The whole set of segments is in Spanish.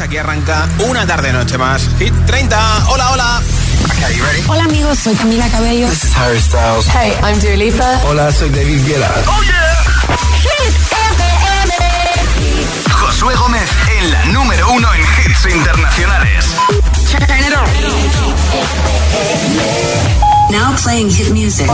Aquí arranca una tarde noche más. Hit 30. Hola, hola. Hola amigos, soy Camila Cabello. This is Harry Styles. Hey, I'm Dua Lipa. Hola, soy David Guetta. Oh yeah. Hit FM. Josué Gómez en la número uno en hits internacionales. Now playing hit music.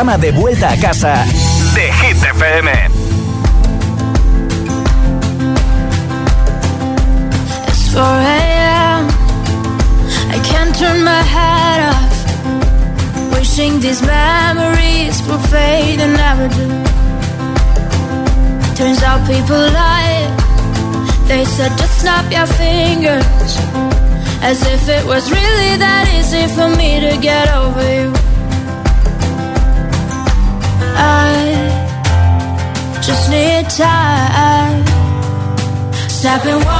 De vuelta a casa de Hit FM. It's 4 a.m. I can't turn my head off. Wishing these memories will fade and never do. Turns out people lie. They said just snap your fingers. As if it was really that easy for me to get over you. I just need time. Stop and walk.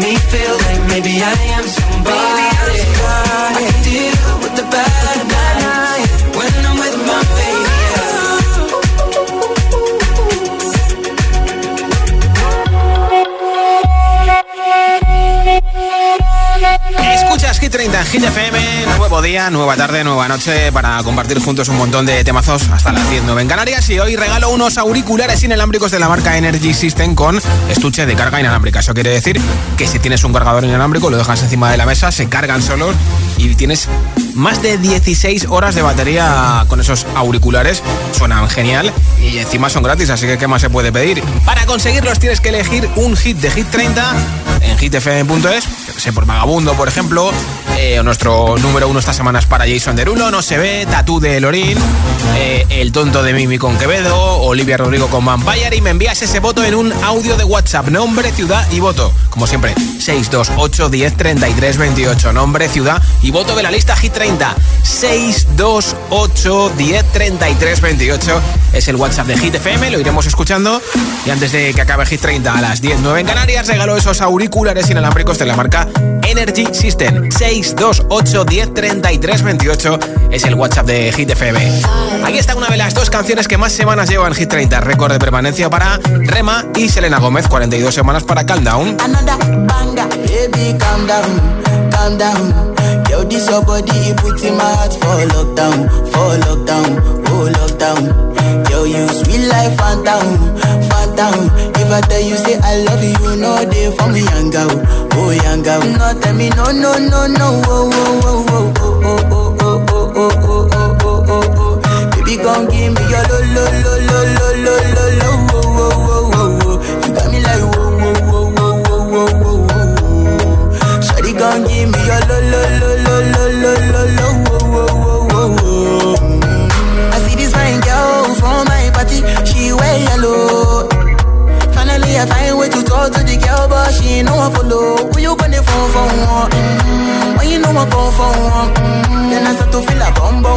me feel like maybe I am Hit 30 en Hit FM, nuevo día, nueva tarde, nueva noche para compartir juntos un montón de temazos hasta las 10, 9 en Canarias y hoy regalo unos auriculares inalámbricos de la marca Energy System con estuche de carga inalámbrica. Eso quiere decir que si tienes un cargador inalámbrico lo dejas encima de la mesa, se cargan solos y tienes más de 16 horas de batería con esos auriculares. Suenan genial y encima son gratis, así que ¿qué más se puede pedir? Para conseguirlos tienes que elegir un hit de Hit 30 en hitfm.es, sé por Vagabundo, por ejemplo, eh, nuestro número uno esta semana es para Jason Derulo, No se ve, Tatú de Lorin, eh, El tonto de Mimi con Quevedo, Olivia Rodrigo con Vampire y me envías ese voto en un audio de WhatsApp, nombre, ciudad y voto. Como siempre, 628 10 33 28, nombre, ciudad y voto de la lista Hit 30. 628 10 33 28 es el WhatsApp de Hit FM, lo iremos escuchando. Y antes de que acabe Hit 30 a las 10, 9 en Canarias, regalo esos auriculares inalámbricos de la marca Energy System. 628 10 33 28 es el WhatsApp de Hit FM. Aquí está una de las dos canciones que más semanas llevan Hit 30. Récord de permanencia para Rema y Selena Gómez, 42 semanas para Calm Down. baby, calm down, calm down. Yo, this your body, put in my heart for lockdown, for lockdown, oh lockdown. Yo, you sweet life, phantom, phantom. If I tell you, say I love you, you know they for me, young girl, oh young girl. No, tell me, no, no, no, no, oh, oh, oh, oh, oh, oh. gon' give me your lo lo lo lo lo lo lo lo wo gon' give me your lo lo lo lo lo lo lo lo. I see this fine girl from my party, she wear yellow. Finally I find way to talk to the girl, but she ain't no one follow. Who you gonna phone for? Mm-hmm. When you know I go for one, mm-hmm. then I start to feel a bum bum.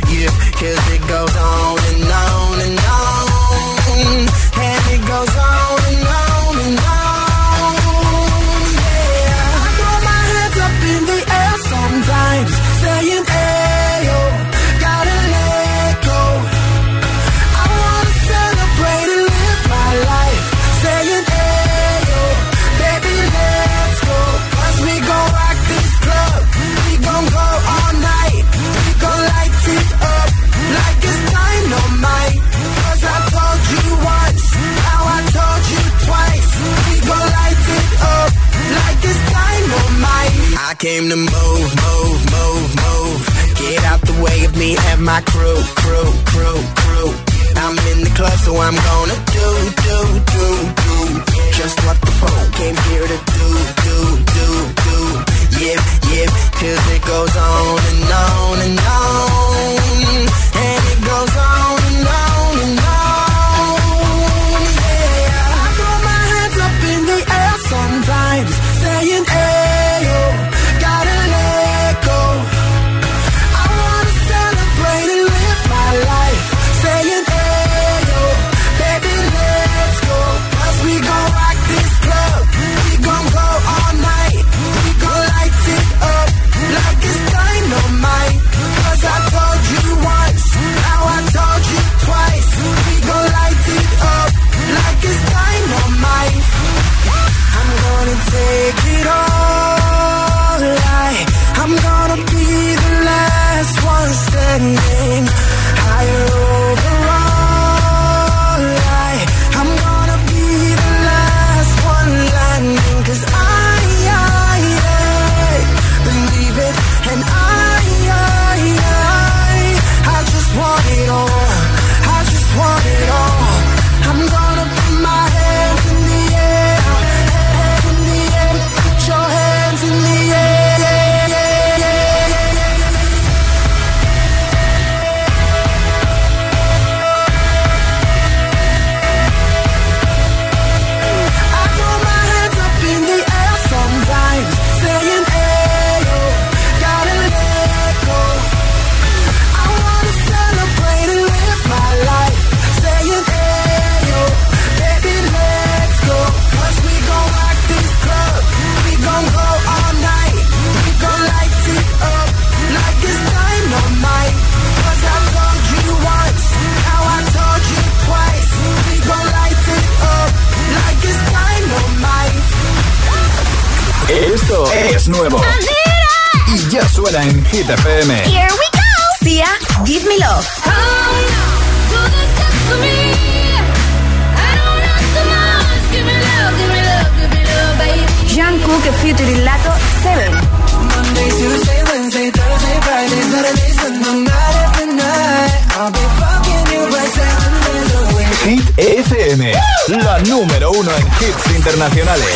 la número uno en hits internacionales.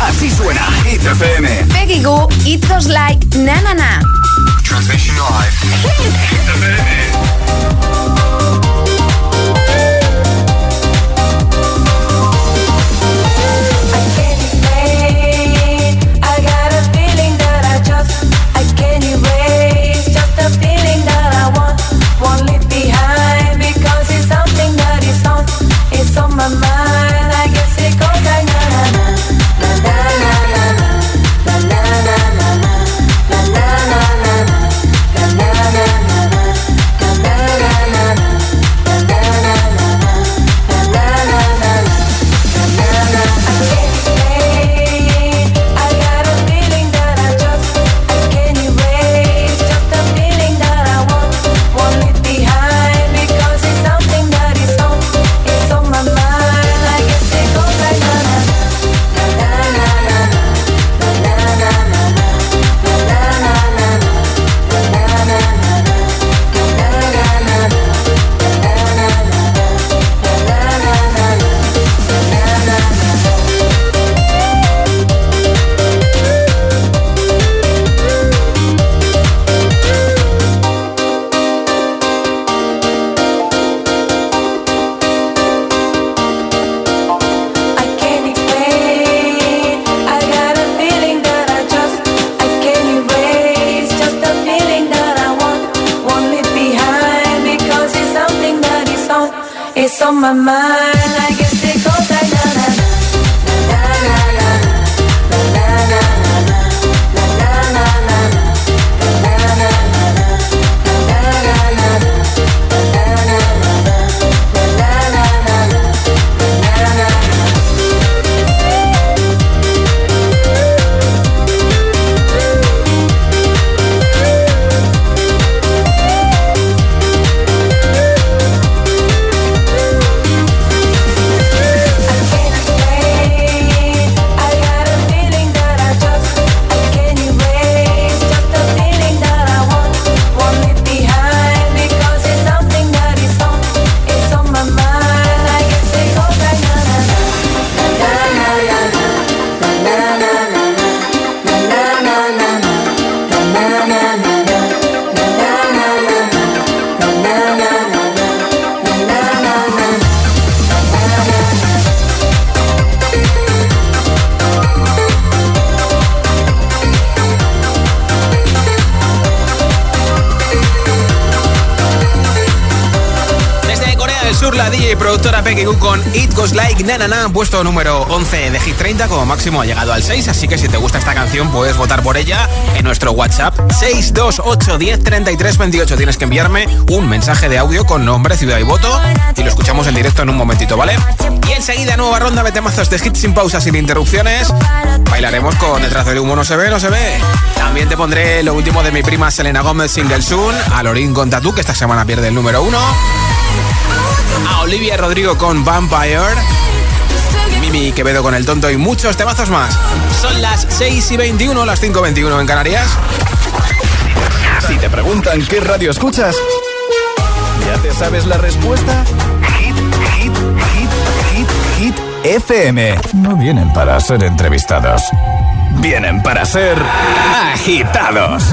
Así suena Hit FM. Peggy Goo, It Goes Like Na Na Na. Transmission Live. I my mind. Puesto número 11 de Hit 30, como máximo ha llegado al 6, así que si te gusta esta canción puedes votar por ella en nuestro WhatsApp 628 10 33 28. Tienes que enviarme un mensaje de audio con nombre, ciudad y voto y lo escuchamos en directo en un momentito, ¿vale? Y enseguida nueva ronda de temazos de hits sin pausas, sin interrupciones. Bailaremos con detrás del humo no se ve, no se ve. También te pondré lo último de mi prima Selena Gómez Single Soon, a Lorín con Tatu, que esta semana pierde el número uno a Olivia Rodrigo con Vampire, Mimi Quevedo con El Tonto y muchos temazos más. Son las 6 y 21, las 5 y 21 en Canarias. Si te preguntan qué radio escuchas, ¿ya te sabes la respuesta? Hit, hit, hit, hit, hit, FM. No vienen para ser entrevistados. Vienen para ser agitados.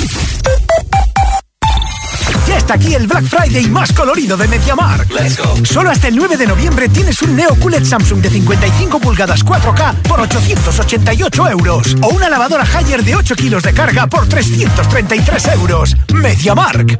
Está aquí el Black Friday más colorido de MediaMark. Let's go. Solo hasta el 9 de noviembre tienes un Neo QLED Samsung de 55 pulgadas 4K por 888 euros. O una lavadora Haier de 8 kilos de carga por 333 euros. MediaMark.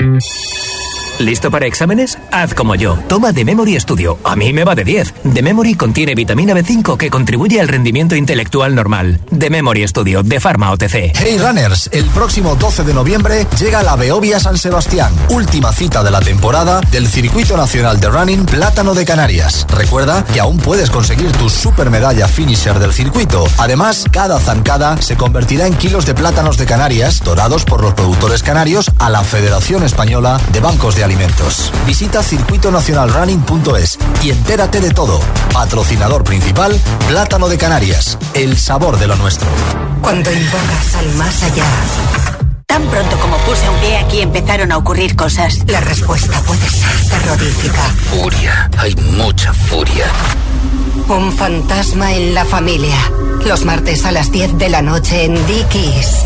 ¿Listo para exámenes? Haz como yo. Toma The Memory Studio. A mí me va de 10. The Memory contiene vitamina B5 que contribuye al rendimiento intelectual normal. The Memory Studio de Pharma OTC. Hey Runners, el próximo 12 de noviembre llega la Beovia San Sebastián, última cita de la temporada del Circuito Nacional de Running Plátano de Canarias. Recuerda que aún puedes conseguir tu super medalla finisher del circuito. Además, cada zancada se convertirá en kilos de plátanos de Canarias dorados por los productores canarios a la Federación Española de Bancos de alimentos. Visita circuitonacionalrunning.es y entérate de todo. Patrocinador principal, Plátano de Canarias, el sabor de lo nuestro. Cuando invocas al más allá, tan pronto como puse un pie aquí empezaron a ocurrir cosas. La respuesta puede ser terrorífica. Furia, hay mucha furia. Un fantasma en la familia. Los martes a las 10 de la noche en Dickies.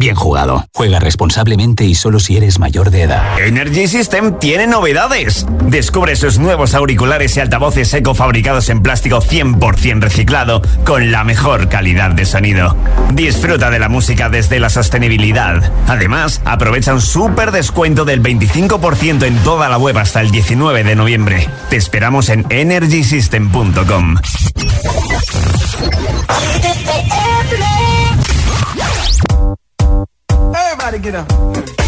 bien jugado. Juega responsablemente y solo si eres mayor de edad. Energy System tiene novedades. Descubre sus nuevos auriculares y altavoces eco fabricados en plástico 100% reciclado con la mejor calidad de sonido. Disfruta de la música desde la sostenibilidad. Además, aprovecha un súper descuento del 25% en toda la web hasta el 19 de noviembre. Te esperamos en energysystem.com. Everybody get up.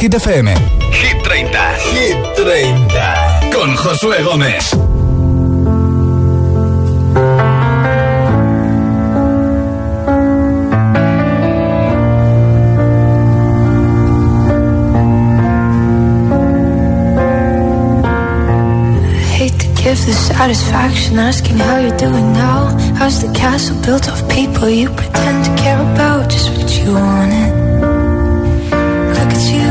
Hit FM. Hit 30. Hit 30. Con Josué Gómez. hate to give the satisfaction asking how you're doing now. How's the castle built of people you pretend to care about? Just what you wanted. Look at you,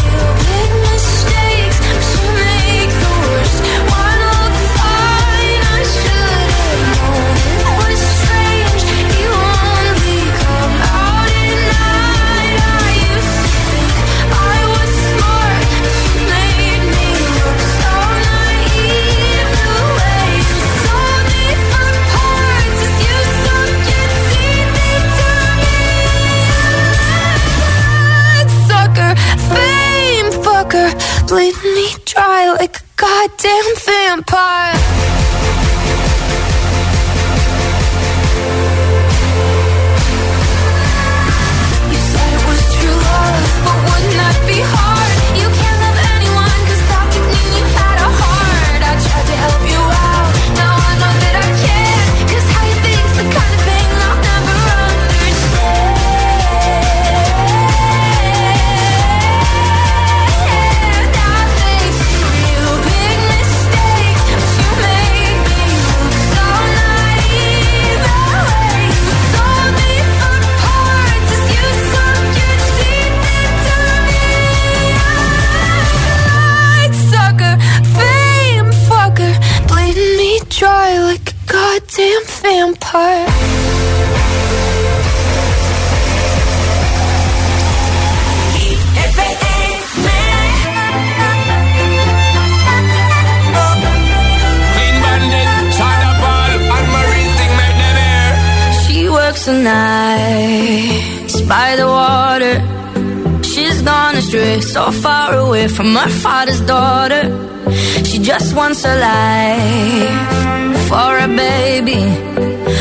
Part. She works the nights by the water. She's gone astray, so far away from her father's daughter. She just wants a life for a baby.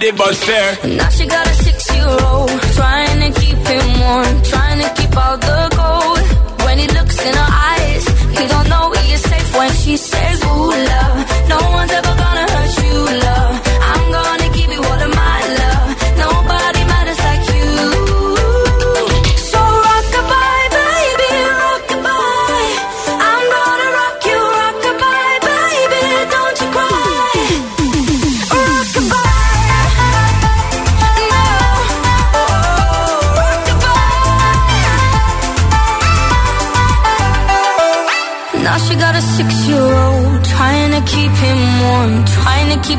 Now she got a six-year-old Trying to keep him warm Trying to keep all the gold. When he looks in her eyes He don't know he is safe when she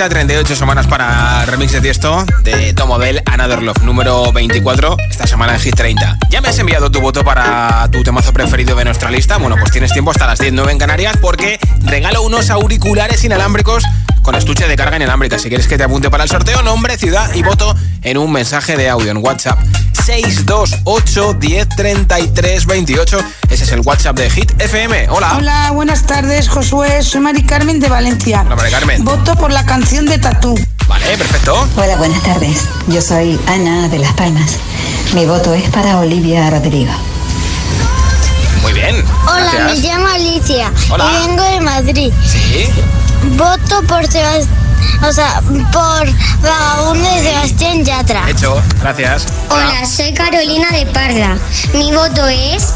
30, 38 semanas para remix de Tiesto de Tom Odell, Another Love, número 24, esta semana en Hit 30. ¿Ya me has enviado tu voto para tu temazo preferido de nuestra lista? Bueno, pues tienes tiempo hasta las 10, 9 en Canarias porque regalo unos auriculares inalámbricos con estuche de carga inalámbrica. Si quieres que te apunte para el sorteo, nombre, ciudad y voto en un mensaje de audio en WhatsApp. 628 10 33 28. Ese es el WhatsApp de Hit FM. Hola. Hola, buenas tardes, Josué. Soy Mari Carmen de Valencia. Hola, Mari Carmen. Voto por la canción de Tatú. Vale, perfecto. Hola, buenas tardes. Yo soy Ana de Las Palmas. Mi voto es para Olivia Rodrigo. Muy bien. Hola, Gracias. me llamo Alicia Hola. y vengo de Madrid. Sí. Voto por Sebastián, o sea, por Vagabundo de Sebastián Yatra. Hecho. Gracias. Hola, soy Carolina de Parda. Mi voto es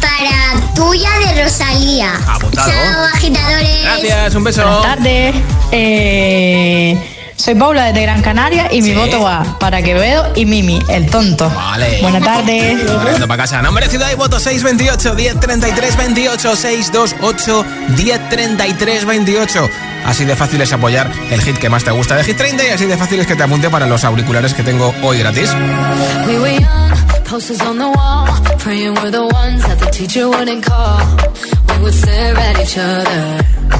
para tuya de Rosalía. Apuntado. Chao, agitadores. Gracias, un beso. Buenas tardes. Eh, soy Paula desde Gran Canaria y mi voto va para Quevedo y Mimi, el tonto. Vale. Buenas tardes. Corriendo para casa. Nombre, ciudad y voto 628 1033 28 628 1033 28. Así de fácil es apoyar el hit que más te gusta de Hit 30 y así de fácil es que te apunte para los auriculares que tengo hoy gratis. We were young, posters on the wall, praying we're the ones that the teacher wouldn't call. We would stare at each other.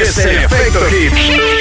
Es el efecto hit.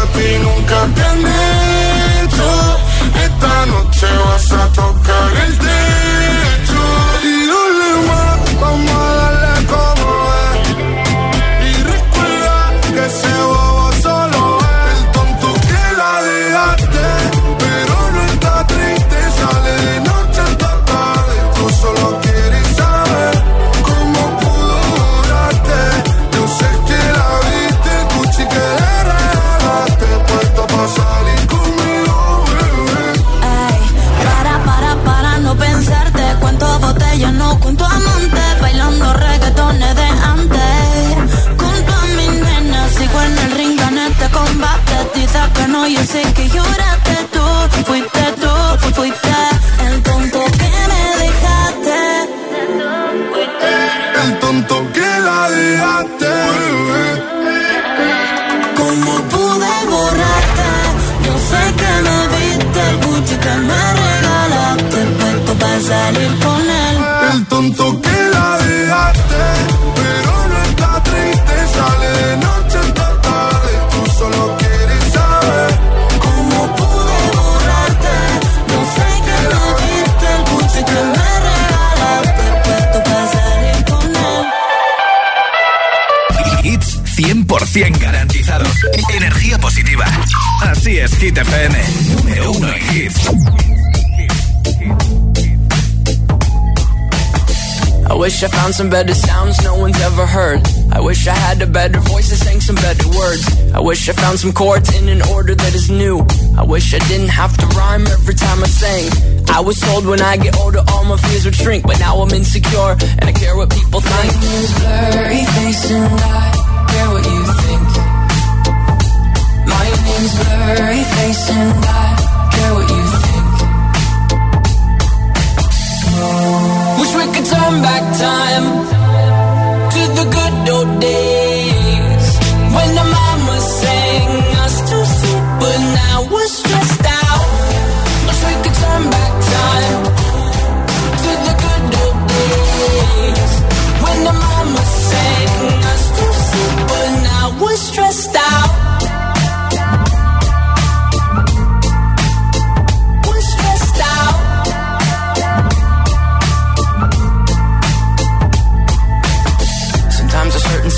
a ti nunca te amé. 100% garantizados. Energía positiva. Así es, Hit FM. Número uno en hits. I wish I found some better sounds no one's ever heard. I wish I had a better voice that sang some better words. I wish I found some chords in an order that is new. I wish I didn't have to rhyme every time I sang. I was told when I get older all my fears would shrink, but now I'm insecure and I care what people think. My name's blurry face and I care what you think. My name's blurry face and I care what you think. Wish we could turn back time to the good old days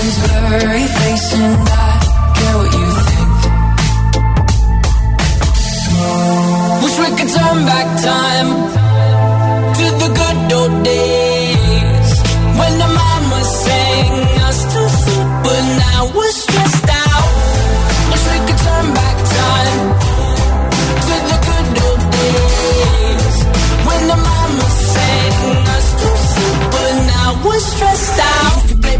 Name's Blurry Face and I care what you think. Wish we could turn back time to the good old days when the mama sang us to sleep, but now we're stressed out. Wish we could turn back time to the good old days when the mama sang us to sleep, but now we're stressed out.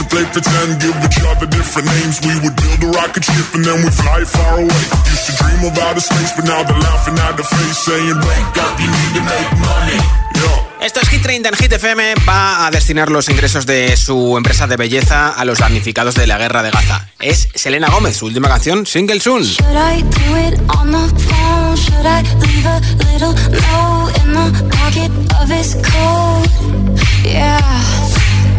To play pretend, give each other different names. We would build a rocket ship and then we fly far away. Used to dream of outer space, but now they're laughing at the face, saying, wake up, you need to make money. Yeah. Esto es Hit 30 en Hit FM. Va a destinar los ingresos de su empresa de belleza a los damnificados de la guerra de Gaza. Es Selena Gómez, su última canción, Single Soon.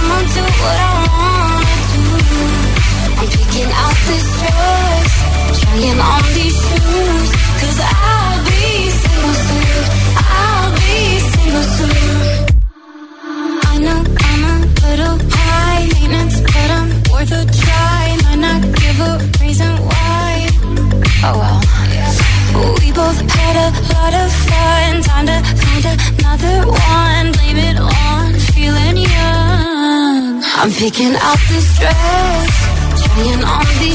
I'ma do what I wanna trying on these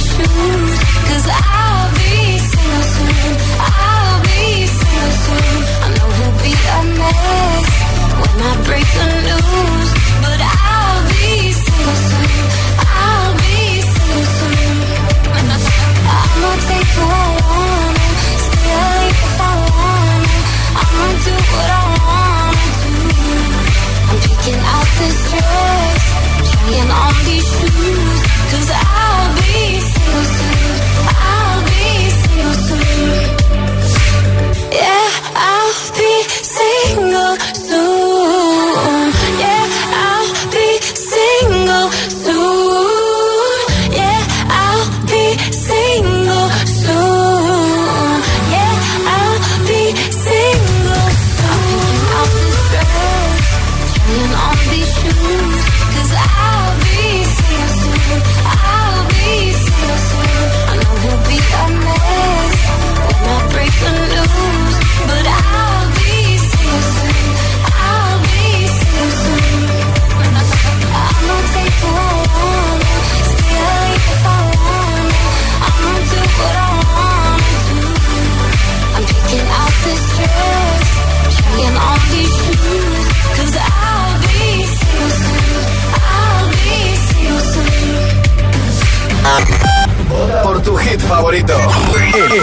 tu hit favorito.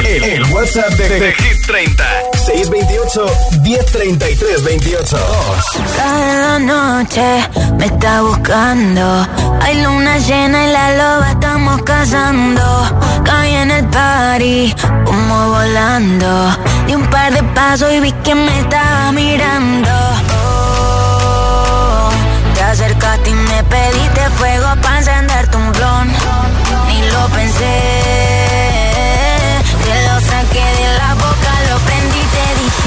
El, WhatsApp de, de, Hit 30. 628 1033 28. Cada noche me está buscando. Hay luna llena y la loba estamos cazando. Caí en el party, humo volando. Di un par de pasos y vi que me estaba mirando. Oh, te acercaste y me pediste fuego para encender tu blon. Ni lo pensé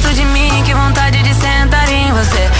perto de mim, que vontade de sentar em você.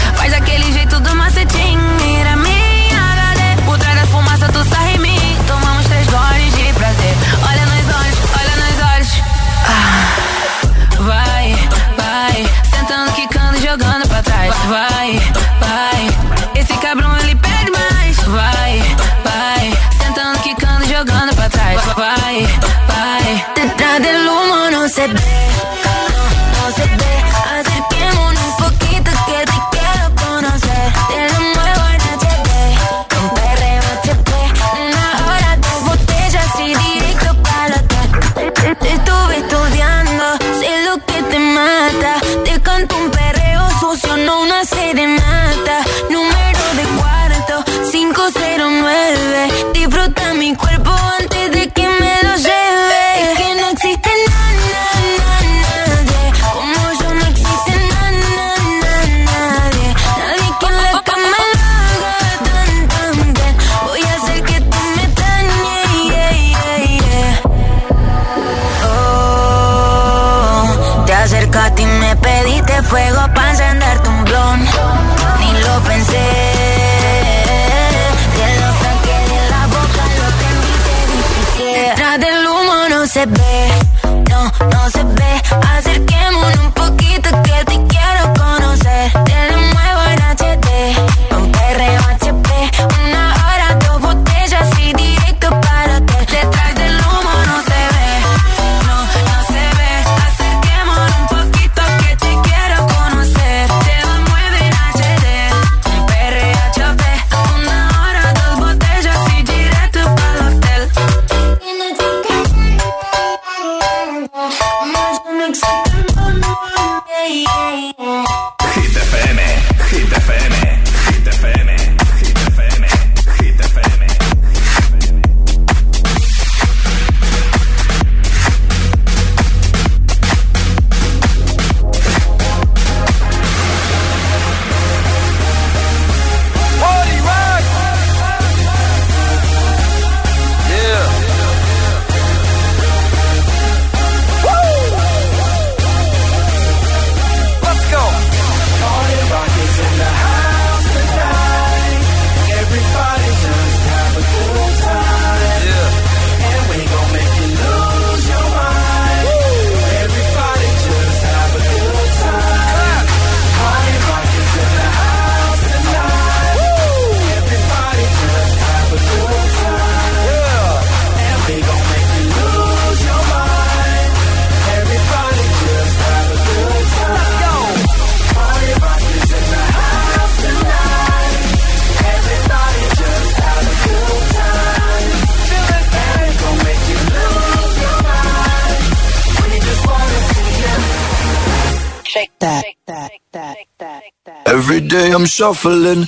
I'm shuffling.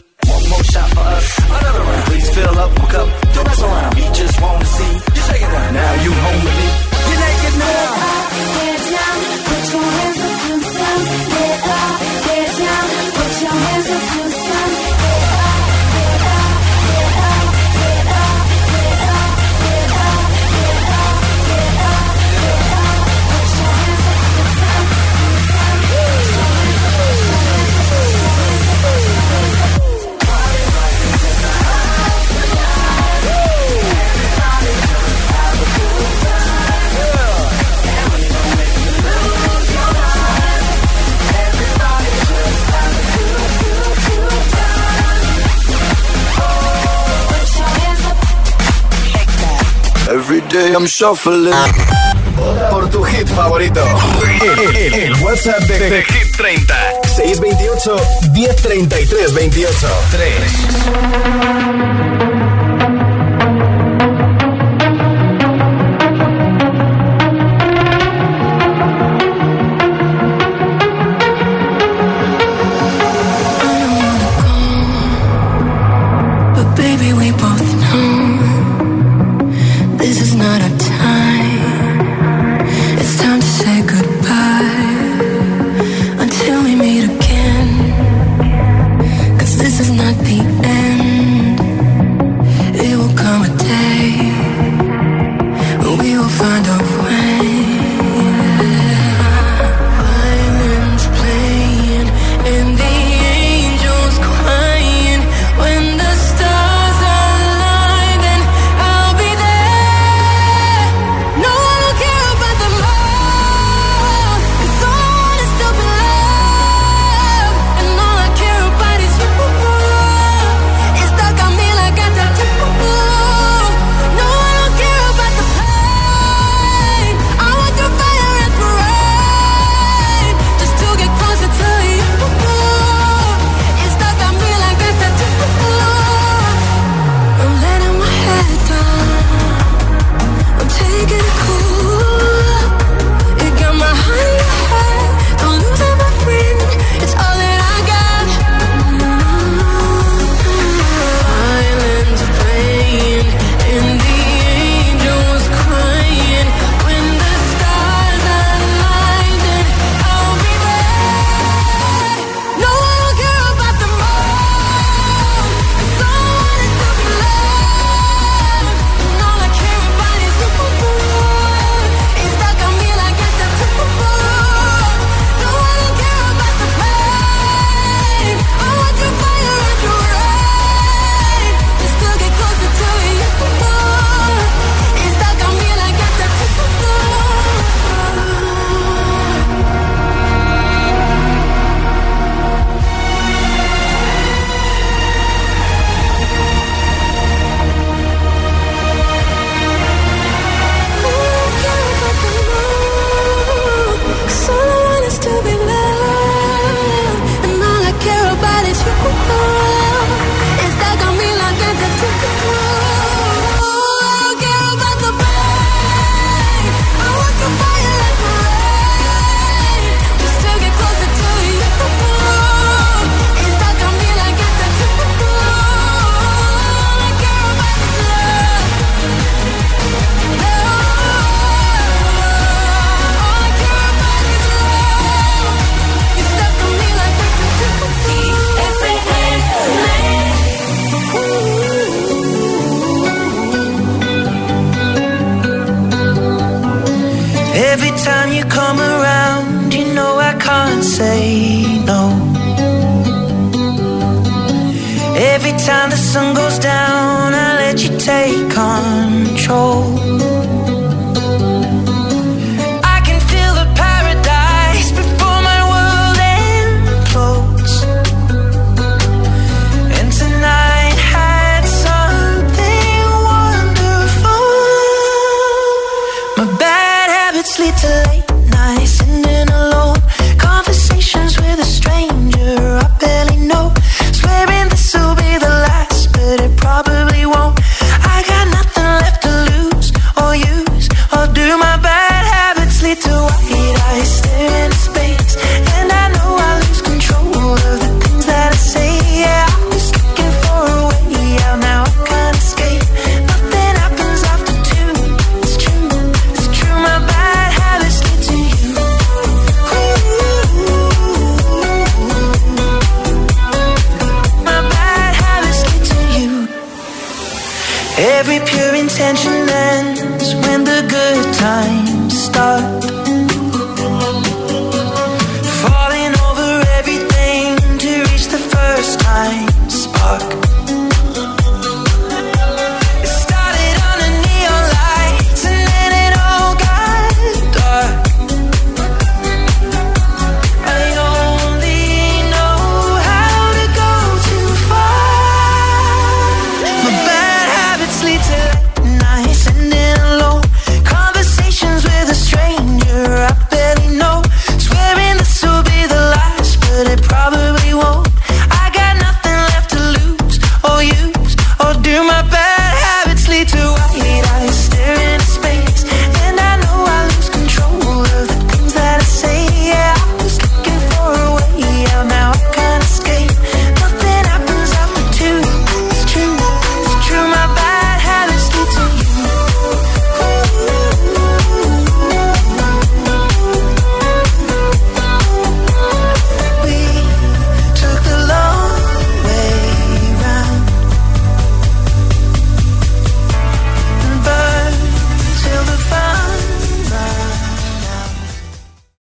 I'm shuffling. Ah. Por tu hit favorito. El, el, el WhatsApp de, de, Hit 30. 628 1033 28 3.